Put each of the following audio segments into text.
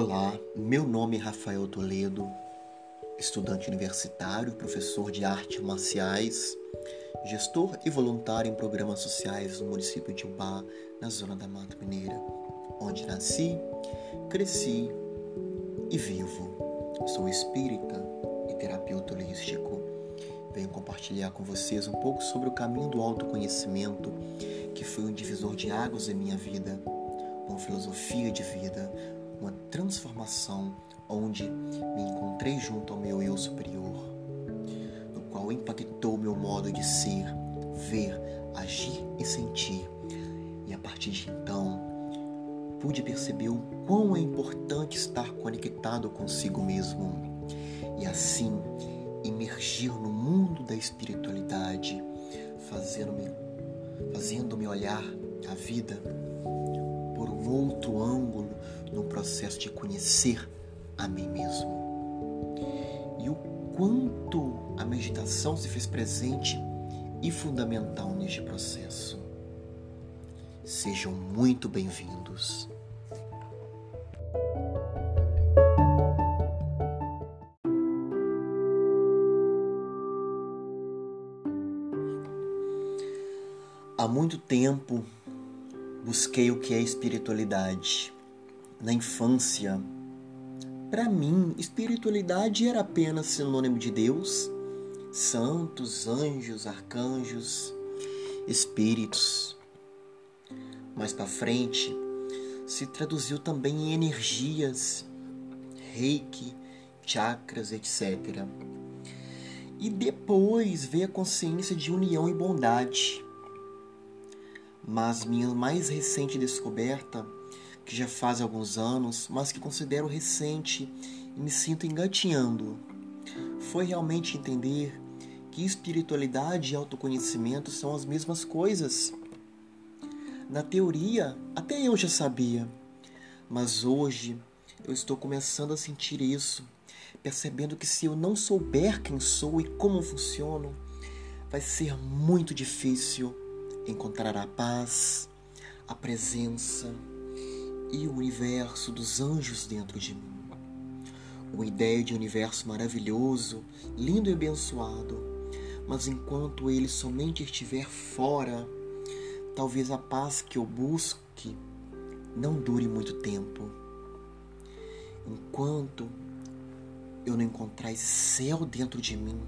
Olá, meu nome é Rafael Toledo, estudante universitário, professor de artes marciais, gestor e voluntário em programas sociais no município de Ubá, na zona da Mata Mineira, onde nasci, cresci e vivo. Sou espírita e terapeuta holístico. Venho compartilhar com vocês um pouco sobre o caminho do autoconhecimento, que foi um divisor de águas em minha vida, uma filosofia de vida, uma transformação onde me encontrei junto ao meu eu superior, no qual impactou meu modo de ser, ver, agir e sentir. E a partir de então, pude perceber o quão é importante estar conectado consigo mesmo e assim emergir no mundo da espiritualidade, fazendo-me fazendo-me olhar a vida por um outro ângulo no processo de conhecer a mim mesmo. E o quanto a meditação se fez presente e fundamental neste processo. Sejam muito bem-vindos. Há muito tempo busquei o que é espiritualidade. Na infância, para mim, espiritualidade era apenas sinônimo de Deus, santos, anjos, arcanjos, espíritos. Mais para frente, se traduziu também em energias, reiki, chakras, etc. E depois veio a consciência de união e bondade mas minha mais recente descoberta, que já faz alguns anos, mas que considero recente e me sinto engatinhando, foi realmente entender que espiritualidade e autoconhecimento são as mesmas coisas. Na teoria, até eu já sabia, mas hoje eu estou começando a sentir isso, percebendo que se eu não souber quem sou e como funciono, vai ser muito difícil encontrar a paz, a presença e o universo dos anjos dentro de mim. Uma ideia de universo maravilhoso, lindo e abençoado, mas enquanto ele somente estiver fora, talvez a paz que eu busque não dure muito tempo. Enquanto eu não encontrar esse céu dentro de mim,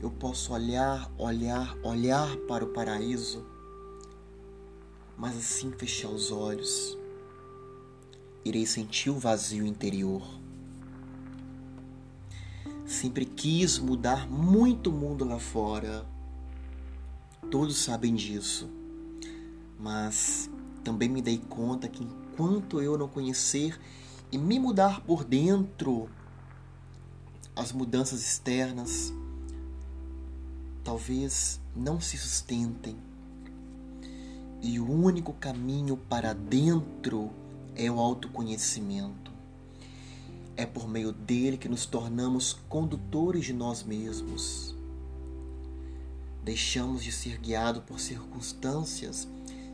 eu posso olhar, olhar, olhar para o paraíso, mas assim fechar os olhos, irei sentir o vazio interior. Sempre quis mudar muito o mundo lá fora, todos sabem disso, mas também me dei conta que enquanto eu não conhecer e me mudar por dentro, as mudanças externas talvez não se sustentem. E o único caminho para dentro é o autoconhecimento. É por meio dele que nos tornamos condutores de nós mesmos. Deixamos de ser guiados por circunstâncias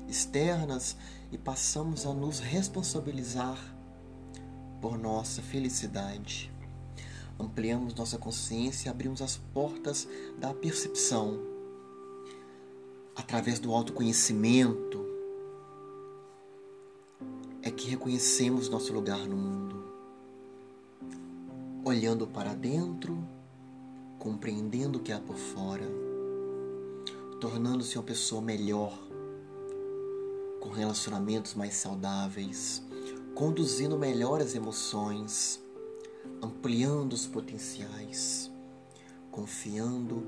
externas e passamos a nos responsabilizar por nossa felicidade ampliamos nossa consciência e abrimos as portas da percepção. Através do autoconhecimento, que reconhecemos nosso lugar no mundo. Olhando para dentro, compreendendo o que há por fora, tornando-se uma pessoa melhor, com relacionamentos mais saudáveis, conduzindo melhor as emoções ampliando os potenciais, confiando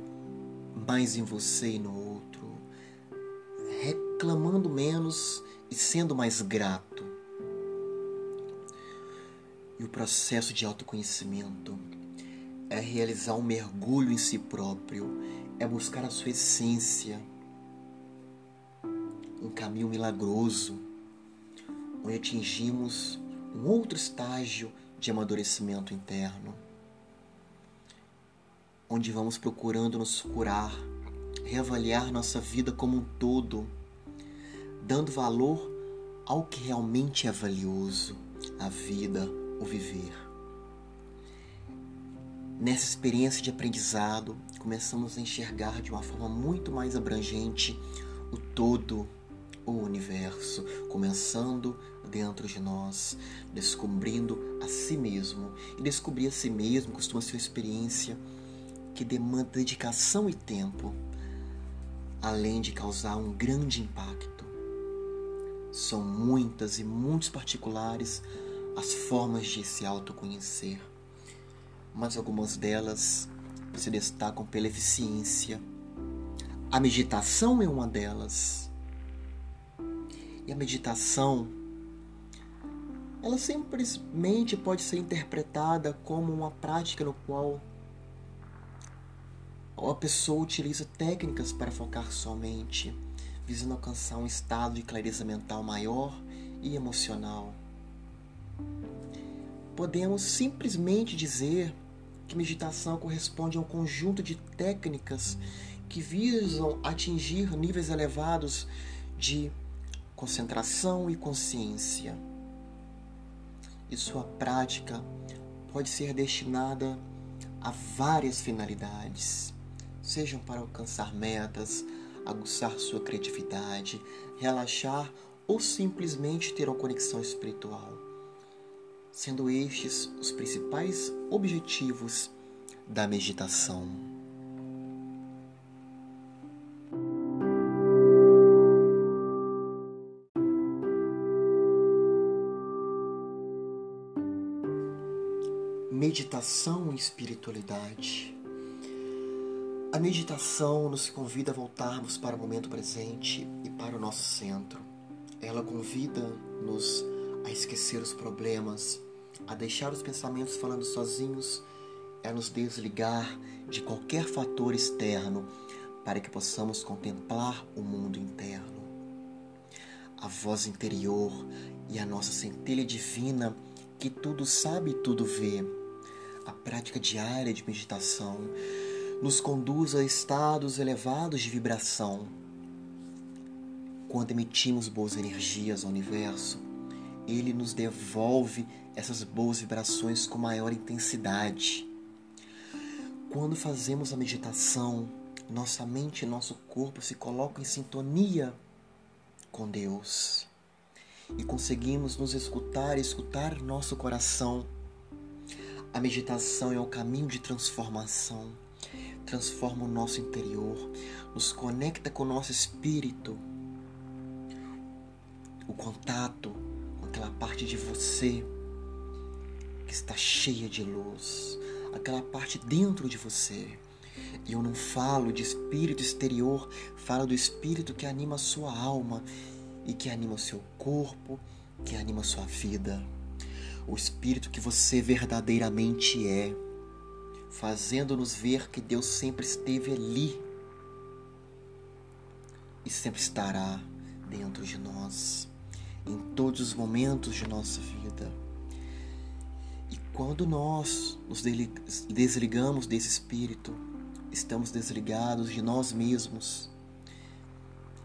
mais em você e no outro, reclamando menos e sendo mais grato. E o processo de autoconhecimento é realizar um mergulho em si próprio, é buscar a sua essência. Um caminho milagroso, onde atingimos um outro estágio de amadurecimento interno, onde vamos procurando nos curar, reavaliar nossa vida como um todo, dando valor ao que realmente é valioso, a vida, o viver. Nessa experiência de aprendizado, começamos a enxergar de uma forma muito mais abrangente o todo, o universo, começando dentro de nós, descobrindo a si mesmo. E descobrir a si mesmo costuma ser uma experiência que demanda dedicação e tempo, além de causar um grande impacto. São muitas e muitos particulares as formas de se autoconhecer, mas algumas delas se destacam pela eficiência. A meditação é uma delas. E a meditação ela simplesmente pode ser interpretada como uma prática no qual a pessoa utiliza técnicas para focar sua mente, visando alcançar um estado de clareza mental maior e emocional. Podemos simplesmente dizer que meditação corresponde a um conjunto de técnicas que visam atingir níveis elevados de concentração e consciência. E sua prática pode ser destinada a várias finalidades, sejam para alcançar metas, aguçar sua criatividade, relaxar ou simplesmente ter uma conexão espiritual, sendo estes os principais objetivos da meditação. Meditação e espiritualidade. A meditação nos convida a voltarmos para o momento presente e para o nosso centro. Ela convida-nos a esquecer os problemas, a deixar os pensamentos falando sozinhos, a nos desligar de qualquer fator externo para que possamos contemplar o mundo interno. A voz interior e a nossa centelha divina que tudo sabe e tudo vê a prática diária de meditação nos conduz a estados elevados de vibração. Quando emitimos boas energias ao universo, ele nos devolve essas boas vibrações com maior intensidade. Quando fazemos a meditação, nossa mente e nosso corpo se colocam em sintonia com Deus e conseguimos nos escutar e escutar nosso coração a meditação é o caminho de transformação. Transforma o nosso interior, nos conecta com o nosso espírito. O contato com aquela parte de você está cheia de luz, aquela parte dentro de você. E eu não falo de espírito exterior, falo do espírito que anima a sua alma e que anima o seu corpo, que anima a sua vida o Espírito que você verdadeiramente é, fazendo-nos ver que Deus sempre esteve ali e sempre estará dentro de nós, em todos os momentos de nossa vida. Quando nós nos desligamos desse Espírito, estamos desligados de nós mesmos.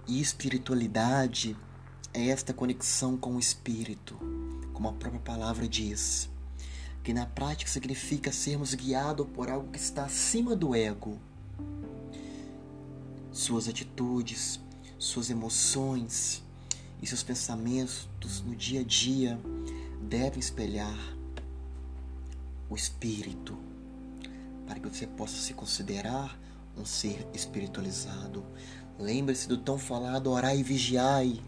E espiritualidade é esta conexão com o Espírito como a própria palavra diz, que na prática significa sermos guiados por algo que está acima do ego. Suas atitudes, suas emoções e seus pensamentos no dia a dia devem espelhar o espírito, para que você possa se considerar um ser espiritualizado. Lembre-se do tão falado orai e vigiai.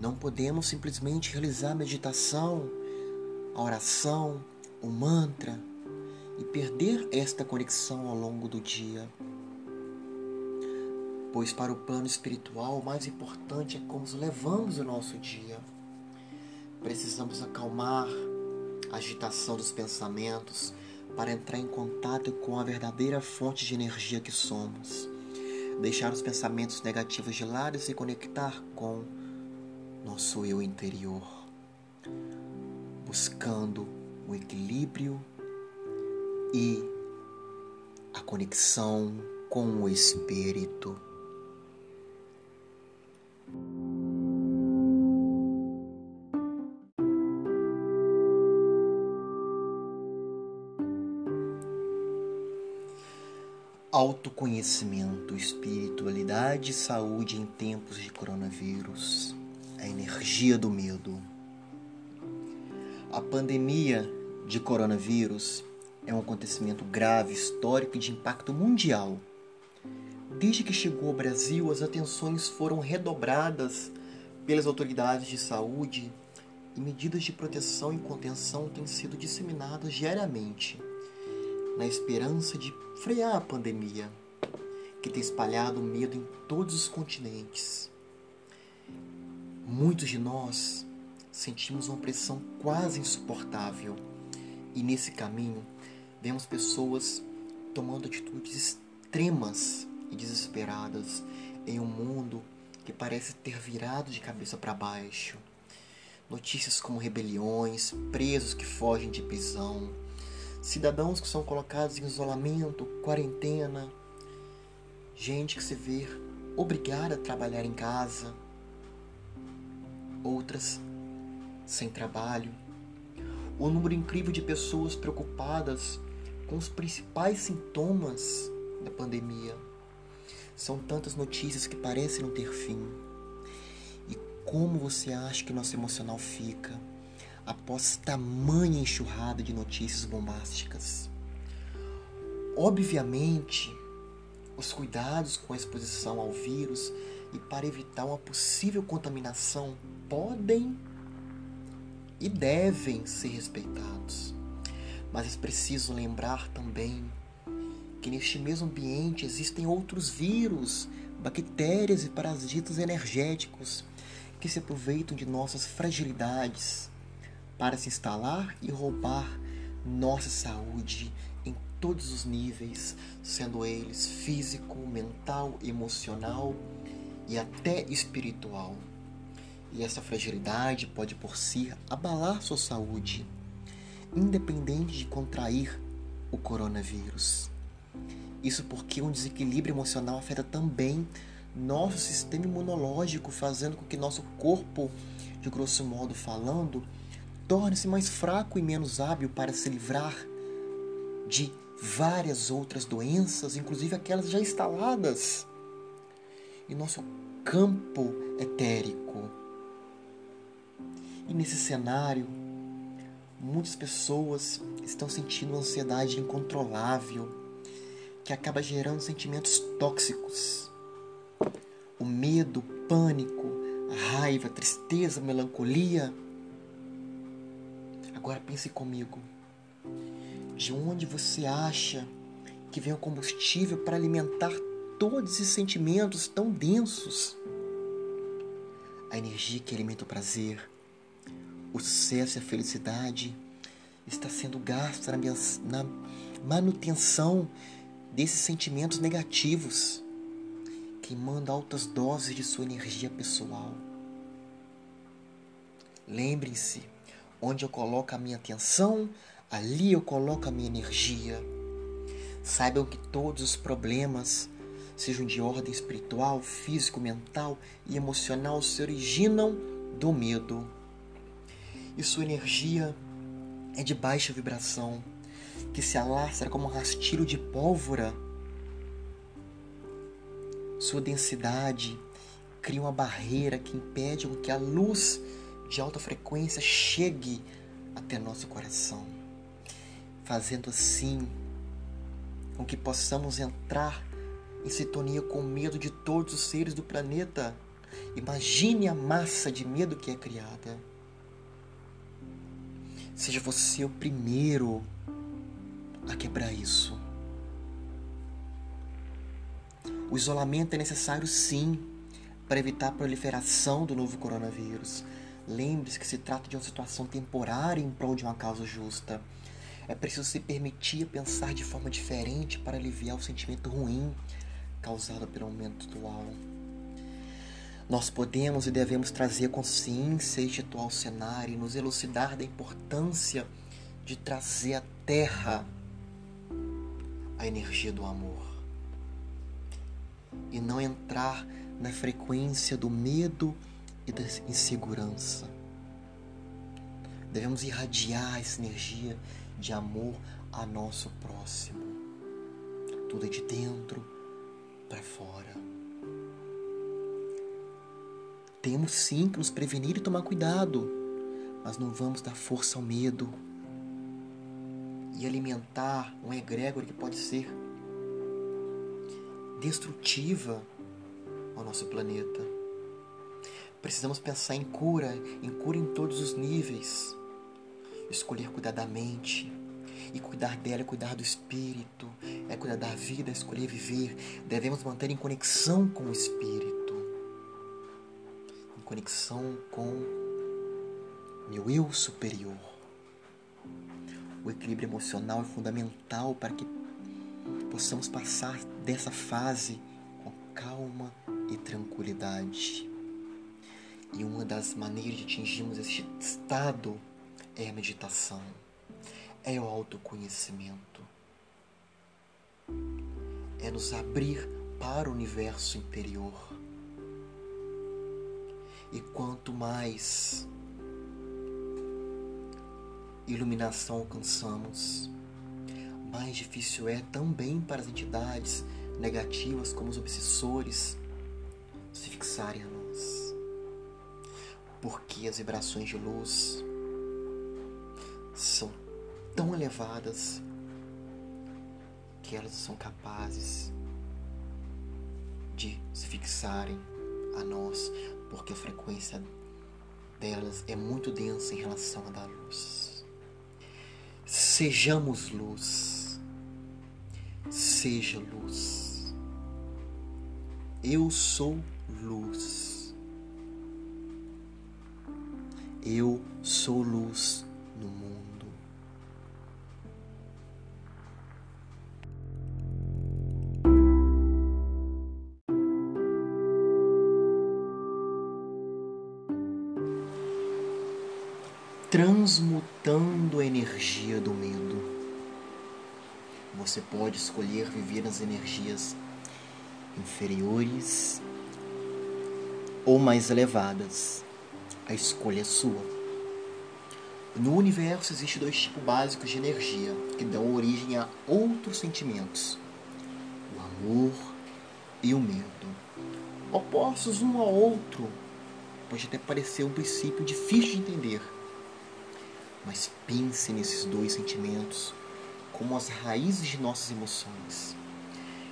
Não podemos simplesmente realizar a meditação, a oração, o mantra e perder esta conexão ao longo do dia. Pois para o plano espiritual, o mais importante é como levamos o nosso dia. Precisamos acalmar agitação dos pensamentos para entrar em contato com a verdadeira fonte de energia que somos. Deixar os pensamentos negativos de lado e se conectar com nosso eu interior, buscando o equilíbrio e a conexão com o Espírito. Autoconhecimento, espiritualidade e saúde em tempos de coronavírus. A energia do medo. A pandemia de coronavírus é um acontecimento grave, histórico e de impacto mundial. Desde que chegou ao Brasil, as atenções foram redobradas pelas autoridades de saúde e medidas de proteção e contenção têm sido disseminadas diariamente na esperança de frear a pandemia que tem espalhado medo em todos os continentes. Muitos de nós sentimos uma pressão quase insuportável e nesse caminho vemos pessoas tomando atitudes extremas e desesperadas em um mundo que parece ter virado de cabeça para baixo. Notícias como rebeliões, presos que fogem de prisão, cidadãos que são colocados em isolamento, quarentena, gente que se vê obrigada a trabalhar em casa, outras sem trabalho, o número incrível de pessoas preocupadas com os principais sintomas da pandemia. São tantas notícias que parecem não ter fim. E como você acha que nosso emocional fica? Após tamanha enxurrada de notícias bombásticas. Obviamente, os cuidados com a exposição ao vírus e para evitar uma possível contaminação podem e devem ser respeitados. Mas é preciso lembrar também que neste mesmo ambiente existem outros vírus, bactérias e parasitas energéticos que se aproveitam de nossas fragilidades para se instalar e roubar nossa saúde em todos os níveis, sendo eles físico, mental, emocional e até espiritual. E essa fragilidade pode por si abalar sua saúde, independente de contrair o coronavírus. Isso porque um desequilíbrio emocional afeta também nosso sistema imunológico, fazendo com que nosso corpo, de grosso modo falando, torne-se mais fraco e menos hábil para se livrar de várias outras doenças, inclusive aquelas já instaladas em nosso campo etérico. E nesse cenário, muitas pessoas estão sentindo uma ansiedade incontrolável que acaba gerando sentimentos tóxicos. O medo, o pânico, a raiva, a tristeza, a melancolia Agora pense comigo. De onde você acha que vem o combustível para alimentar todos esses sentimentos tão densos? A energia que alimenta o prazer, o sucesso e a felicidade está sendo gasta na manutenção desses sentimentos negativos, queimando altas doses de sua energia pessoal. Lembrem-se Onde eu coloco a minha atenção, ali eu coloco a minha energia. Saibam que todos os problemas, sejam de ordem espiritual, físico, mental e emocional, se originam do medo. E sua energia é de baixa vibração, que se alastra como um rastilho de pólvora. Sua densidade cria uma barreira que impede que a luz de alta frequência chegue até nosso coração, fazendo assim com que possamos entrar em sintonia com o medo de todos os seres do planeta. Imagine a massa de medo que é criada. Seja você o primeiro a quebrar isso. O isolamento é necessário sim para evitar a proliferação do novo coronavírus. Lembre-se que se trata de uma situação temporária em prol de uma causa justa. É preciso se permitir pensar de forma diferente para aliviar o sentimento ruim causado pelo momento atual. Nós podemos e devemos trazer consciência este atual cenário e nos elucidar da importância de trazer à Terra a energia do amor e não entrar na frequência do medo e da insegurança. Devemos irradiar essa energia de amor a nosso próximo. Tudo é de dentro para fora. Temos sim que nos prevenir e tomar cuidado, mas não vamos dar força ao medo e alimentar um egrégor que pode ser destrutiva ao nosso planeta. Precisamos pensar em cura, em cura em todos os níveis. Escolher cuidar da mente. E cuidar dela é cuidar do espírito, é cuidar da vida, é escolher viver. Devemos manter em conexão com o espírito, em conexão com meu eu superior. O equilíbrio emocional é fundamental para que possamos passar dessa fase com calma e tranquilidade. E uma das maneiras de atingirmos este estado é a meditação, é o autoconhecimento, é nos abrir para o universo interior. E quanto mais iluminação alcançamos, mais difícil é também para as entidades negativas, como os obsessores, se fixarem a nós. Porque as vibrações de luz são tão elevadas que elas são capazes de se fixarem a nós, porque a frequência delas é muito densa em relação à da luz. Sejamos luz. Seja luz. Eu sou luz. Eu sou luz no mundo. Transmutando a energia do medo. Você pode escolher viver nas energias inferiores ou mais elevadas. A escolha é sua. No universo existem dois tipos básicos de energia que dão origem a outros sentimentos: o amor e o medo. Opostos um ao outro, pode até parecer um princípio difícil de entender, mas pense nesses dois sentimentos como as raízes de nossas emoções.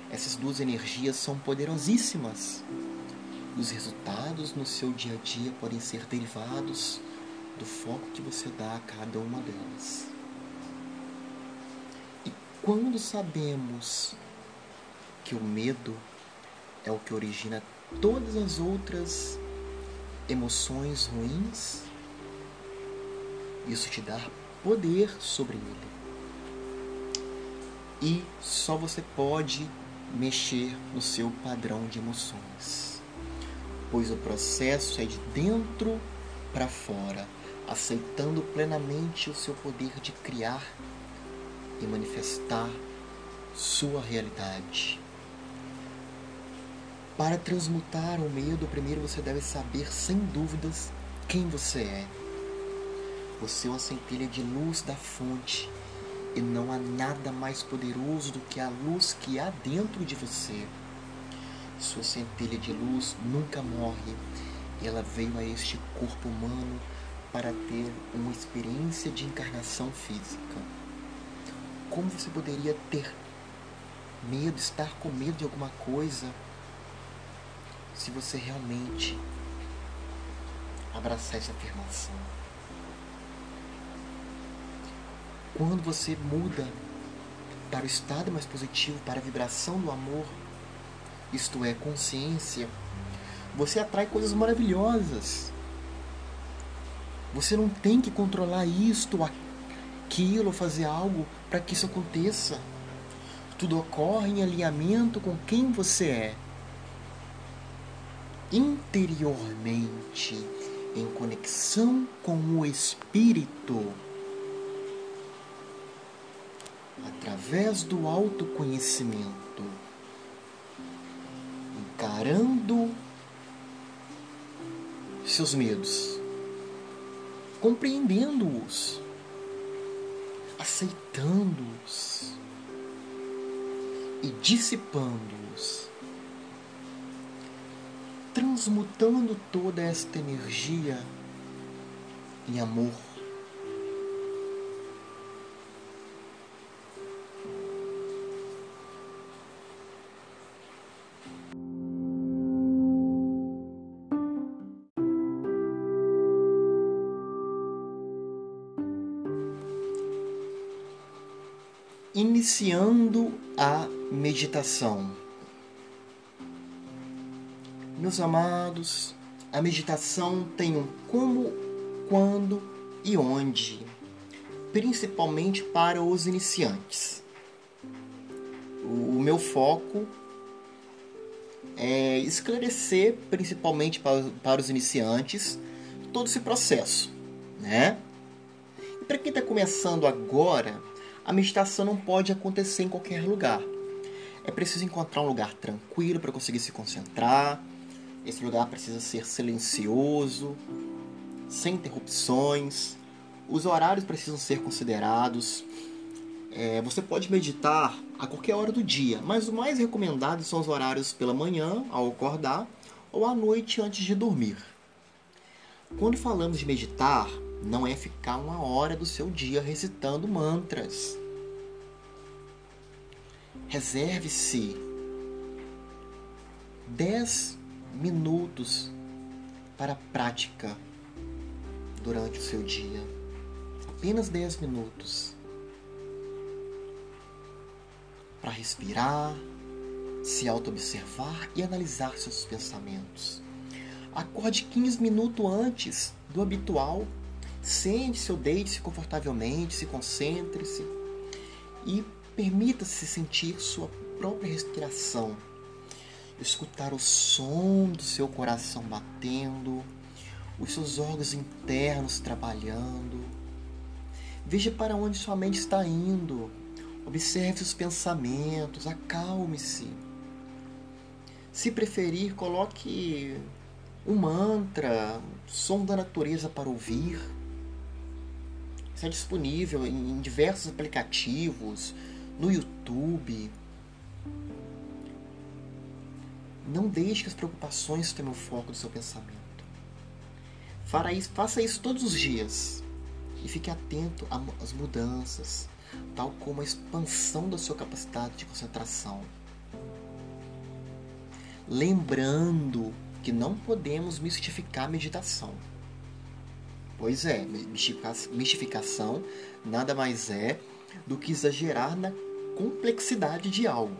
Essas duas energias são poderosíssimas. Os resultados no seu dia a dia podem ser derivados do foco que você dá a cada uma delas. E quando sabemos que o medo é o que origina todas as outras emoções ruins, isso te dá poder sobre ele e só você pode mexer no seu padrão de emoções, pois o processo é de dentro para fora, aceitando plenamente o seu poder de criar e manifestar sua realidade. Para transmutar o medo, primeiro você deve saber sem dúvidas quem você é. Você é uma centelha de luz da fonte e não há nada mais poderoso do que a luz que há dentro de você. Sua centelha de luz nunca morre. Ela veio a este corpo humano para ter uma experiência de encarnação física. Como você poderia ter medo, estar com medo de alguma coisa, se você realmente abraçar essa afirmação? Quando você muda para o estado mais positivo, para a vibração do amor, isto é, consciência, você atrai coisas maravilhosas. Você não tem que controlar isto, aquilo, fazer algo para que isso aconteça. Tudo ocorre em alinhamento com quem você é. Interiormente, em conexão com o Espírito através do autoconhecimento, encarando seus medos, compreendendo-os, aceitando-os e dissipando-os, transmutando toda esta energia em amor. Iniciando a meditação. Meus amados, a meditação tem um como, quando e onde, principalmente para os iniciantes. O meu foco é esclarecer, principalmente para, para os iniciantes, todo esse processo, né? E para quem está começando agora, a meditação não pode acontecer em qualquer lugar. É preciso encontrar um lugar tranquilo para conseguir se concentrar. Esse lugar precisa ser silencioso, sem interrupções. Os horários precisam ser considerados. É, você pode meditar a qualquer hora do dia, mas o mais recomendado são os horários pela manhã, ao acordar, ou à noite antes de dormir. Quando falamos de meditar, não é ficar uma hora do seu dia recitando mantras. Reserve-se 10 minutos para a prática durante o seu dia. Apenas 10 minutos. Para respirar, se auto-observar e analisar seus pensamentos. Acorde 15 minutos antes do habitual Sente-se ou deite-se confortavelmente, se concentre-se e permita-se sentir sua própria respiração. Escutar o som do seu coração batendo, os seus órgãos internos trabalhando. Veja para onde sua mente está indo. Observe os pensamentos, acalme-se. Se preferir, coloque um mantra, som da natureza para ouvir Está disponível em diversos aplicativos, no YouTube. Não deixe que as preocupações tomem o foco do seu pensamento. Faça isso todos os dias e fique atento às mudanças, tal como a expansão da sua capacidade de concentração. Lembrando que não podemos mistificar a meditação. Pois é, mistificação nada mais é do que exagerar na complexidade de algo.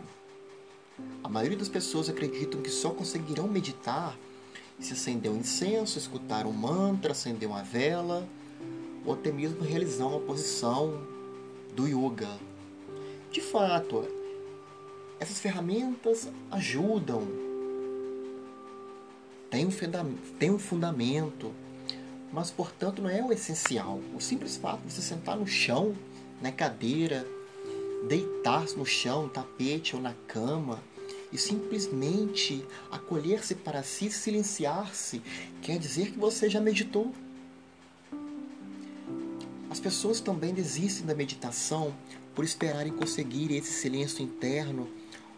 A maioria das pessoas acreditam que só conseguirão meditar se acender um incenso, escutar um mantra, acender uma vela, ou até mesmo realizar uma posição do yoga. De fato, essas ferramentas ajudam, tem um fundamento, mas portanto não é o essencial. O simples fato de você sentar no chão, na cadeira, deitar-se no chão, no tapete ou na cama e simplesmente acolher-se para si, silenciar-se, quer dizer que você já meditou. As pessoas também desistem da meditação por esperarem conseguir esse silêncio interno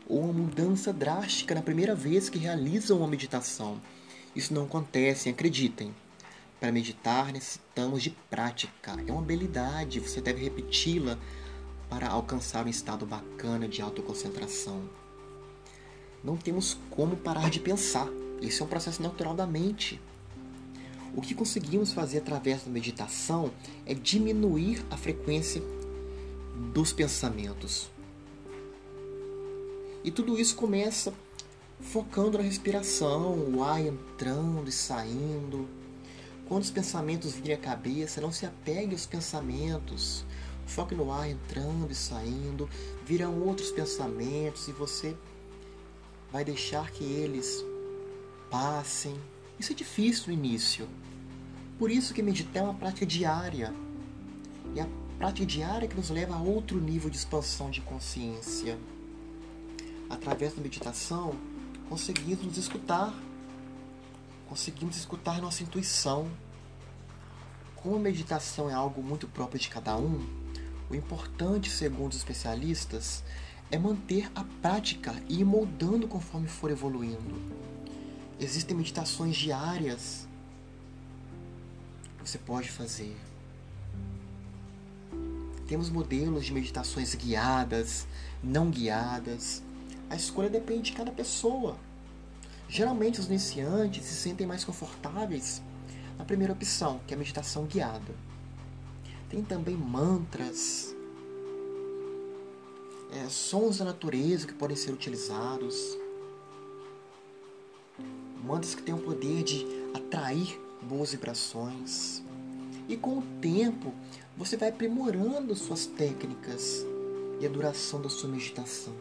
ou uma mudança drástica na primeira vez que realizam uma meditação. Isso não acontece, acreditem. Para meditar necessitamos de prática. É uma habilidade, você deve repeti-la para alcançar um estado bacana de autoconcentração. Não temos como parar de pensar. Isso é um processo natural da mente. O que conseguimos fazer através da meditação é diminuir a frequência dos pensamentos. E tudo isso começa focando na respiração, o ar entrando e saindo quando os pensamentos virem à cabeça, não se apegue aos pensamentos. Foque no ar entrando e saindo. Virão outros pensamentos e você vai deixar que eles passem. Isso é difícil no início. Por isso que meditar é uma prática diária. E a prática diária que nos leva a outro nível de expansão de consciência. Através da meditação, conseguimos nos escutar conseguimos escutar nossa intuição. Como a meditação é algo muito próprio de cada um, o importante, segundo os especialistas, é manter a prática e ir moldando conforme for evoluindo. Existem meditações diárias que você pode fazer. Temos modelos de meditações guiadas, não guiadas. A escolha depende de cada pessoa. Geralmente os iniciantes se sentem mais confortáveis na primeira opção, que é a meditação guiada. Tem também mantras, é, sons da natureza que podem ser utilizados. Mantras que têm o poder de atrair boas vibrações. E com o tempo, você vai aprimorando suas técnicas e a duração da sua meditação.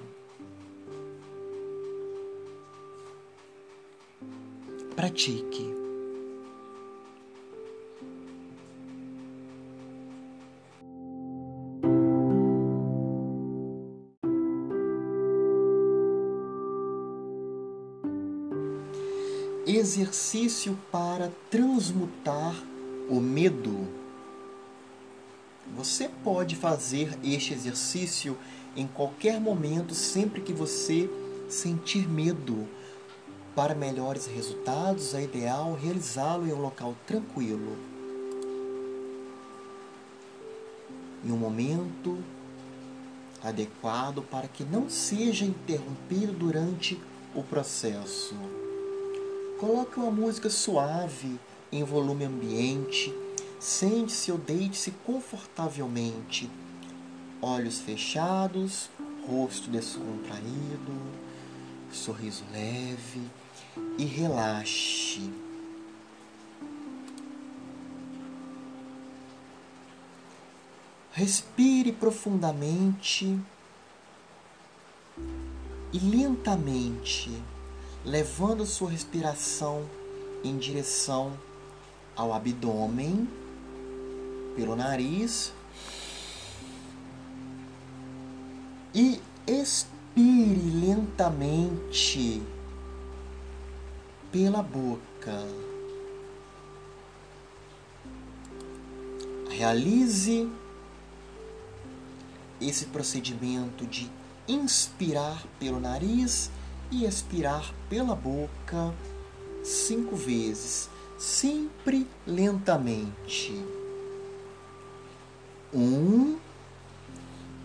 Pratique. Exercício para transmutar o medo. Você pode fazer este exercício em qualquer momento, sempre que você sentir medo. Para melhores resultados, é ideal realizá-lo em um local tranquilo. Em um momento adequado para que não seja interrompido durante o processo. Coloque uma música suave em volume ambiente. Sente-se ou deite-se confortavelmente, olhos fechados, rosto descontraído, sorriso leve e relaxe. Respire profundamente e lentamente, levando sua respiração em direção ao abdômen pelo nariz e expire lentamente pela boca. Realize esse procedimento de inspirar pelo nariz e expirar pela boca cinco vezes, sempre lentamente. Um,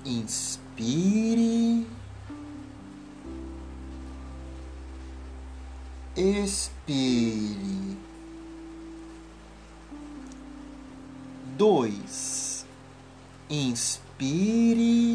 inspire, expire. Dois, inspire,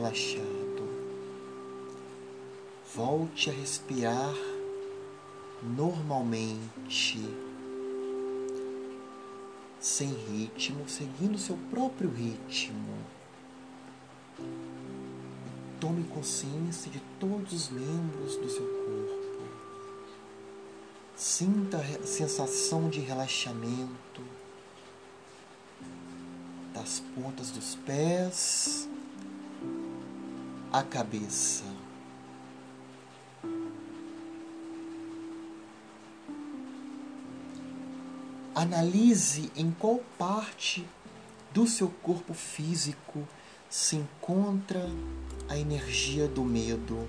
relaxado. Volte a respirar normalmente, sem ritmo, seguindo seu próprio ritmo. Tome consciência de todos os membros do seu corpo. Sinta a sensação de relaxamento das pontas dos pés à cabeça. Analise em qual parte do seu corpo físico se encontra a energia do medo.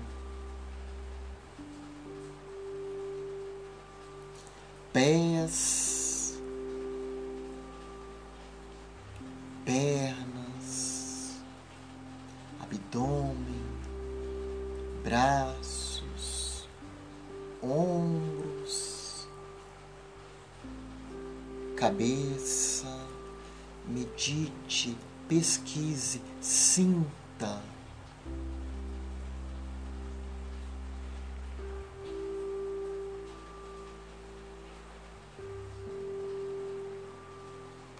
pés, pernas, abdômen, braços, ombros, cabeça medite, pesquise, sinta.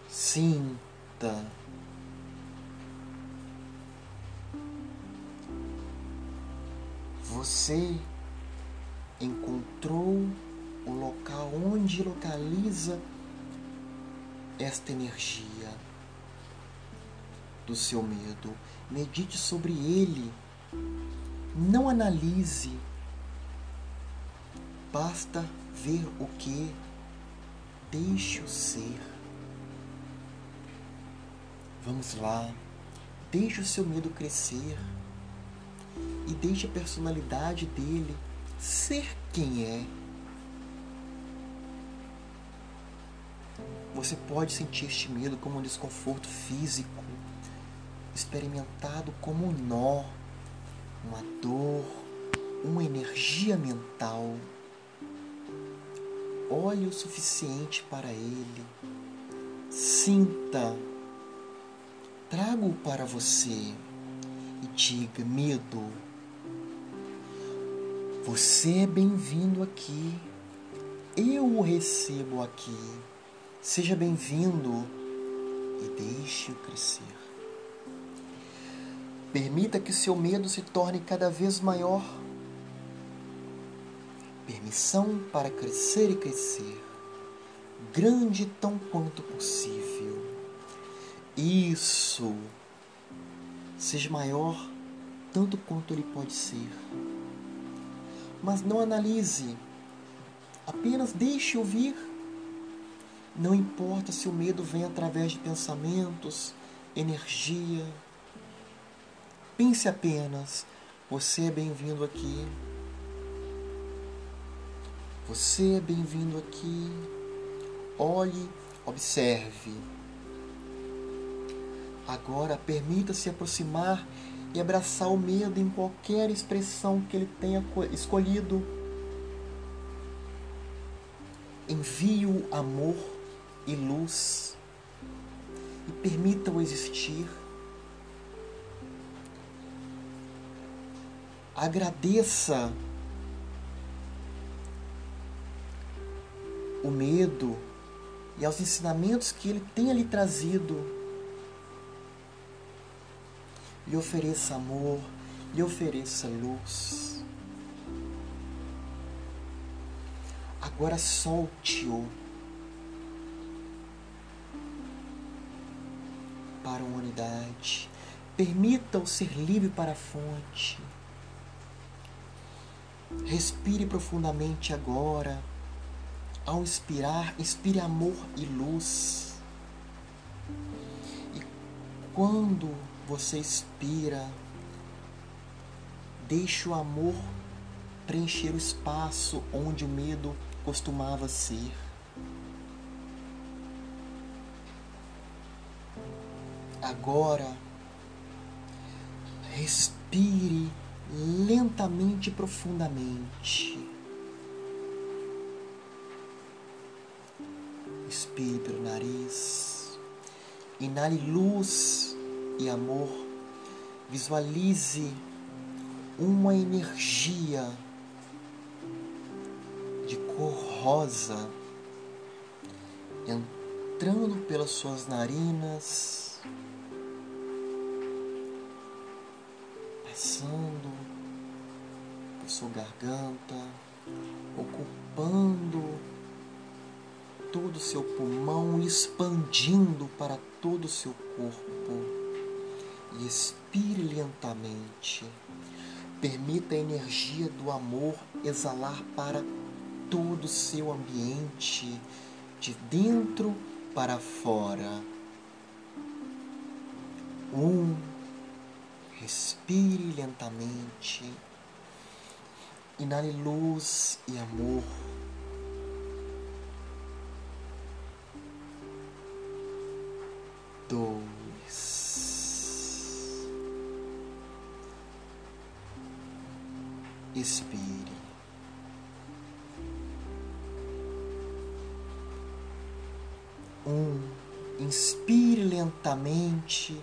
Sinta. Você encontrou o local onde localiza esta energia do seu medo. Medite sobre ele. Não analise. Basta ver o que. Deixe-o ser. Vamos lá. Deixe o seu medo crescer. E deixe a personalidade dele ser quem é. Você pode sentir este medo como um desconforto físico, experimentado como um nó, uma dor, uma energia mental. Olhe o suficiente para ele. Sinta. Traga-o para você e diga: medo, você é bem-vindo aqui. Eu o recebo aqui. Seja bem-vindo e deixe-o crescer. Permita que seu medo se torne cada vez maior. Permissão para crescer e crescer, grande tão quanto possível. Isso. Seja maior tanto quanto ele pode ser. Mas não analise, apenas deixe ouvir não importa se o medo vem através de pensamentos, energia. Pense apenas: você é bem-vindo aqui. Você é bem-vindo aqui. Olhe, observe. Agora permita-se aproximar e abraçar o medo em qualquer expressão que ele tenha escolhido. Envie o amor e luz e permita-o existir. Agradeça o medo e aos ensinamentos que ele tem lhe trazido. Lhe ofereça amor, lhe ofereça luz. Agora solte-o para a humanidade. Permita-o ser livre para a fonte. Respire profundamente agora. Ao inspirar, inspire amor e luz. E quando você expira, deixe o amor preencher o espaço onde o medo costumava ser. Agora, respire lentamente e profundamente. Expire pelo nariz. Inale luz e amor. Visualize uma energia de cor rosa entrando pelas suas narinas passando por sua garganta, ocupando todo o seu pulmão, expandindo para todo o seu corpo. E expire lentamente. Permita a energia do amor exalar para todo o seu ambiente, de dentro para fora. Um Respire lentamente. Inale luz e amor. Dois. Expire. Um. Inspire lentamente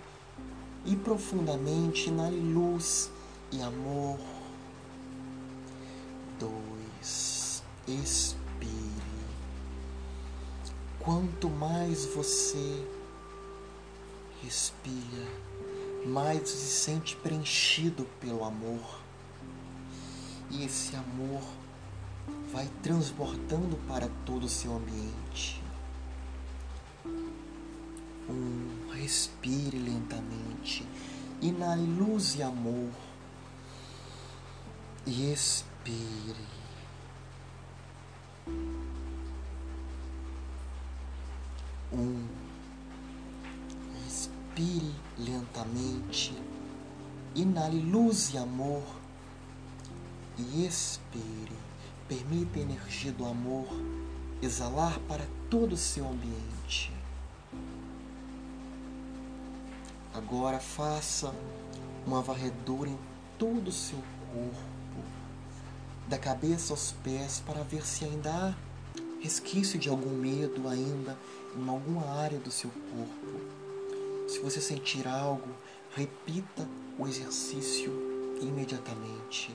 e profundamente, inale luz e amor. Dois, expire. Quanto mais você respira, mais se sente preenchido pelo amor. E esse amor vai transbordando para todo o seu ambiente. Um, respire lentamente, inale luz e amor e expire. Um, respire lentamente, inale luz e amor e expire. Permita a energia do amor exalar para todo o seu ambiente. Agora faça uma varredura em todo o seu corpo, da cabeça aos pés, para ver se ainda há resquício de algum medo ainda em alguma área do seu corpo. Se você sentir algo, repita o exercício imediatamente.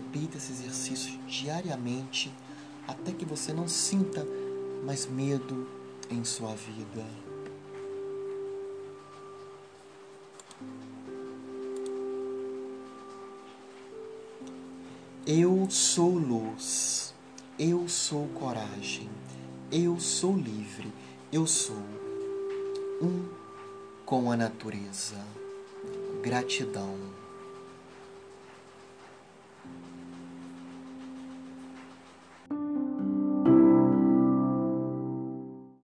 Repita esse exercício diariamente até que você não sinta mais medo em sua vida. Eu sou luz, eu sou coragem, eu sou livre, eu sou um com a natureza. Gratidão.